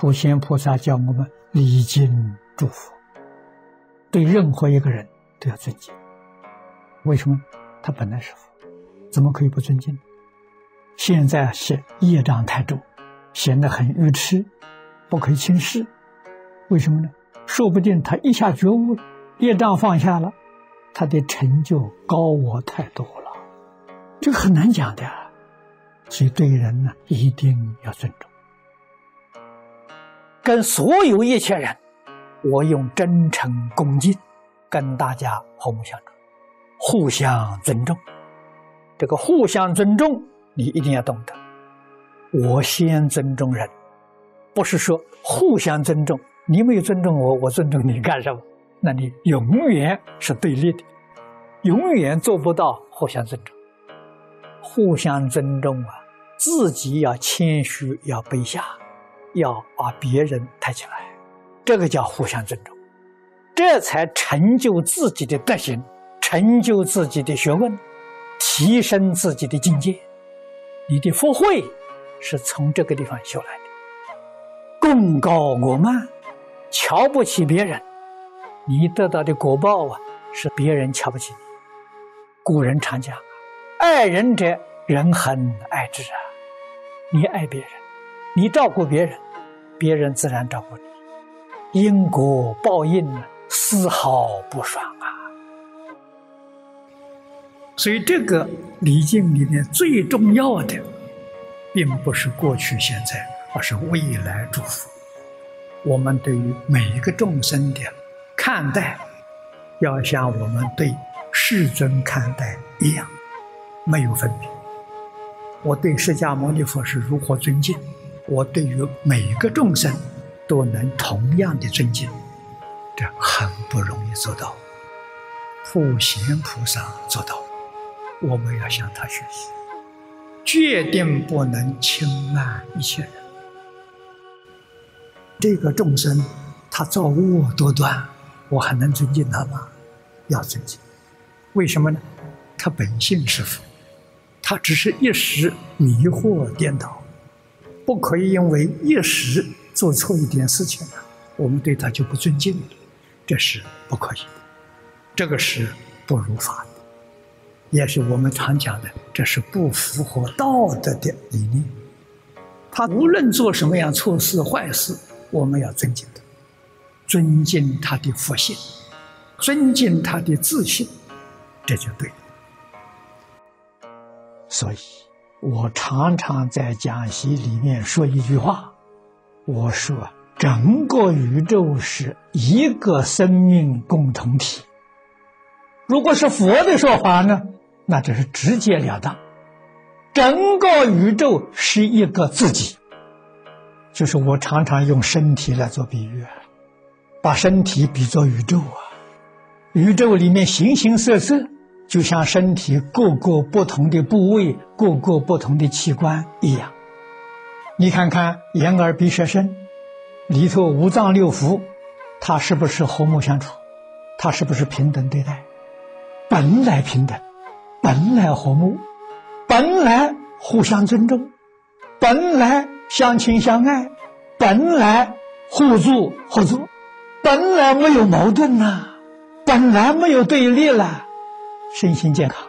普贤菩萨教我们礼敬祝福，对任何一个人都要尊敬。为什么？他本来是佛，怎么可以不尊敬？现在是业障太重，显得很愚痴，不可以轻视。为什么呢？说不定他一下觉悟了，业障放下了，他的成就高我太多了，这个很难讲的。所以对人呢，一定要尊重。跟所有一切人，我用真诚恭敬跟大家和睦相处，互相尊重。这个互相尊重。你一定要懂得，我先尊重人，不是说互相尊重。你没有尊重我，我尊重你干什么？那你永远是对立的，永远做不到互相尊重。互相尊重啊，自己要谦虚，要卑下，要把别人抬起来，这个叫互相尊重，这才成就自己的德行，成就自己的学问，提升自己的境界。你的福慧是从这个地方修来的，功高我慢，瞧不起别人，你得到的果报啊，是别人瞧不起你。古人常讲，爱人者，人恒爱之啊。你爱别人，你照顾别人，别人自然照顾你，因果报应呢，丝毫不爽啊。所以，这个礼敬里面最重要的，并不是过去现在，而是未来祝福。我们对于每一个众生的看待，要像我们对世尊看待一样，没有分别。我对释迦牟尼佛是如何尊敬，我对于每一个众生都能同样的尊敬，这很不容易做到。普贤菩萨做到。我们要向他学习，决定不能轻慢一切人。这个众生，他造恶多端，我还能尊敬他吗？要尊敬。为什么呢？他本性是佛，他只是一时迷惑颠倒，不可以因为一时做错一点事情了，我们对他就不尊敬了，这是不可以的，这个是不如法的。也是我们常讲的，这是不符合道德的理念。他无论做什么样错事坏事，我们要尊敬他，尊敬他的佛性，尊敬他的自信，这就对了。所以我常常在讲席里面说一句话：我说，整个宇宙是一个生命共同体。如果是佛的说法呢？那就是直截了当，整个宇宙是一个自己，就是我常常用身体来做比喻，把身体比作宇宙啊，宇宙里面形形色色，就像身体各个不同的部位、各个不同的器官一样。你看看眼耳鼻舌身里头五脏六腑，它是不是和睦相处？它是不是平等对待？本来平等。本来和睦，本来互相尊重，本来相亲相爱，本来互助合作，本来没有矛盾呐，本来没有对立了，身心健康。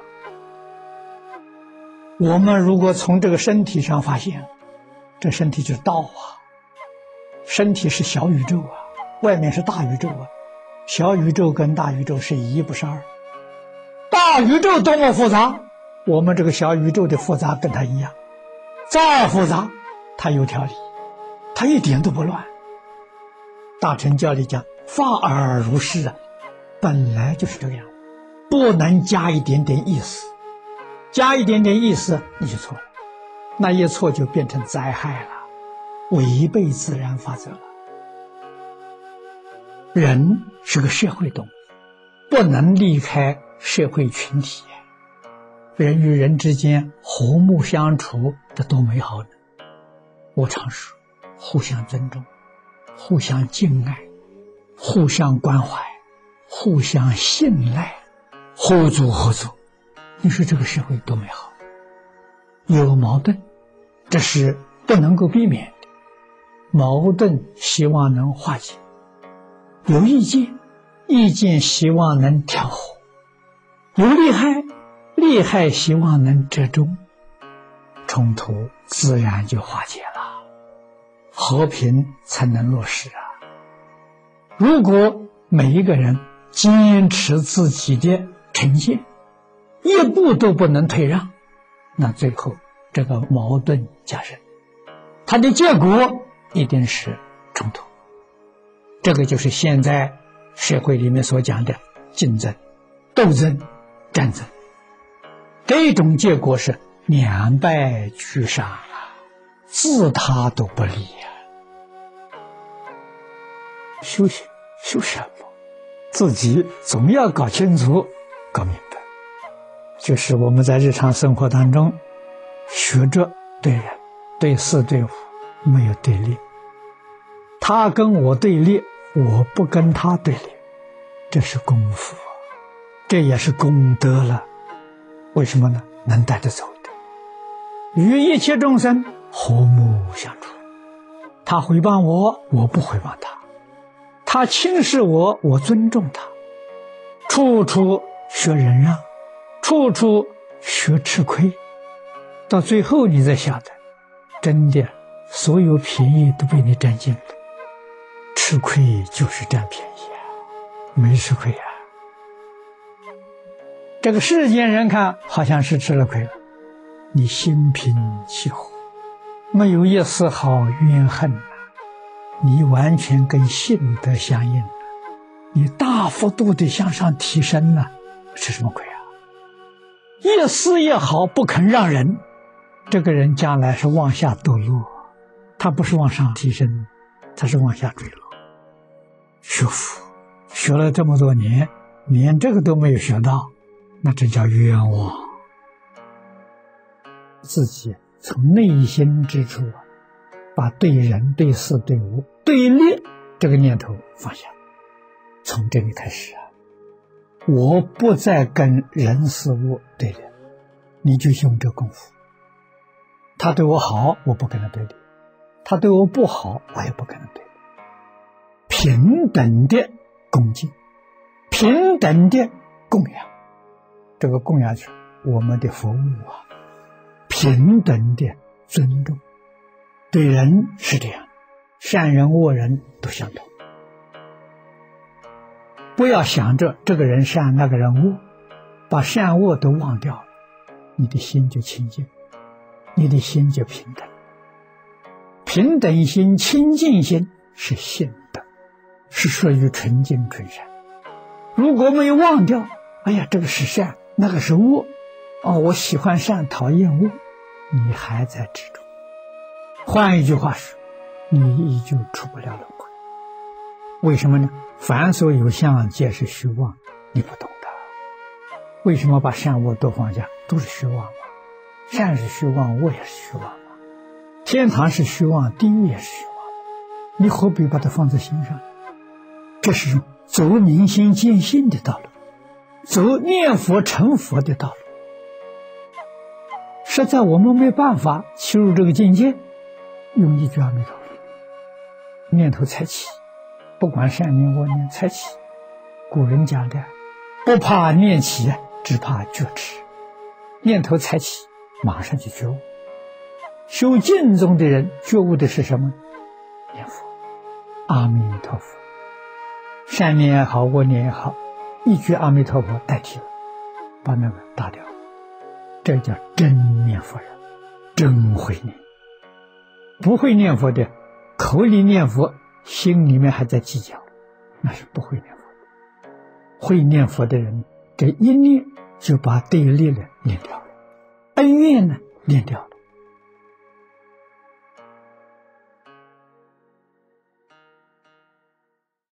我们如果从这个身体上发现，这身体就是道啊，身体是小宇宙啊，外面是大宇宙啊，小宇宙跟大宇宙是一不是二。大宇宙多么复杂，我们这个小宇宙的复杂跟它一样，再复杂，它有条理，它一点都不乱。大乘教里讲法尔如是啊，本来就是这个样，不能加一点点意思，加一点点意思你就错了，那一错就变成灾害了，违背自然法则了。人是个社会动物，不能离开。社会群体，人与人之间和睦相处，这多美好呢！我常说，互相尊重，互相敬爱，互相关怀，互相信赖，互助合作。你说这个社会多美好？有矛盾，这是不能够避免的。矛盾希望能化解，有意见，意见希望能调和，有利害，利害希望能折中，冲突自然就化解了，和平才能落实啊！如果每一个人坚持自己的呈现，一步都不能退让，那最后这个矛盾加深，它的结果一定是冲突。这个就是现在社会里面所讲的竞争、斗争、战争，这种结果是两败俱伤啊，自他都不利呀。修行修什么？自己总要搞清楚、搞明白。就是我们在日常生活当中，学着对人、对事、对物没有对立。他跟我对立，我不跟他对立，这是功夫，这也是功德了。为什么呢？能带着走的，与一切众生和睦相处。他回报我，我不回报他；他轻视我，我尊重他。处处学忍让。处处学吃亏，到最后你才晓得，真的所有便宜都被你占尽了。吃亏就是占便宜啊，没吃亏啊。这个世间人看好像是吃了亏了，你心平气和，没有一丝毫怨恨，你完全跟性德相应，你大幅度的向上提升了，吃什么亏啊？一丝一毫不肯让人，这个人将来是往下堕落，他不是往上提升，他是往下坠落。学佛学了这么多年，连这个都没有学到，那这叫冤枉。自己从内心之处啊，把对人、对事、对物对立这个念头放下，从这里开始。我不再跟人事物对立，你就用这功夫。他对我好，我不跟他对立；他对我不好，我也不跟他对立。平等的恭敬，平等的供养，这个供养是我们的服务啊。平等的尊重，对人是这样，善人恶人都相同。不要想着这个人善，那个人恶，把善恶都忘掉了，你的心就清净，你的心就平等。平等心、清净心是性德，是属于纯净纯善。如果没有忘掉，哎呀，这个是善，那个是恶，哦，我喜欢善，讨厌恶，你还在执着。换一句话说，你依旧出不了轮回。为什么呢？凡所有相，皆是虚妄。你不懂的。为什么把善恶都放下？都是虚妄嘛。善是虚妄，恶也是虚妄嘛。天堂是虚妄，地狱也是虚妄。你何必把它放在心上？这是走明心见性的道路，走念佛成佛的道路。实在我们没办法进入这个境界，用一句阿弥陀佛，念头才起。不管善念恶念，才起。古人讲的，不怕念起，只怕觉迟。念头才起，马上就觉悟。修净宗的人觉悟的是什么？念佛，阿弥陀佛。善念也好，恶念也好，一句阿弥陀佛代替了，把那个打掉。这叫真念佛人，真会念。不会念佛的，口里念佛。心里面还在计较，那是不会念佛。会念佛的人，这一念就把对立了念掉了，恩怨呢念掉。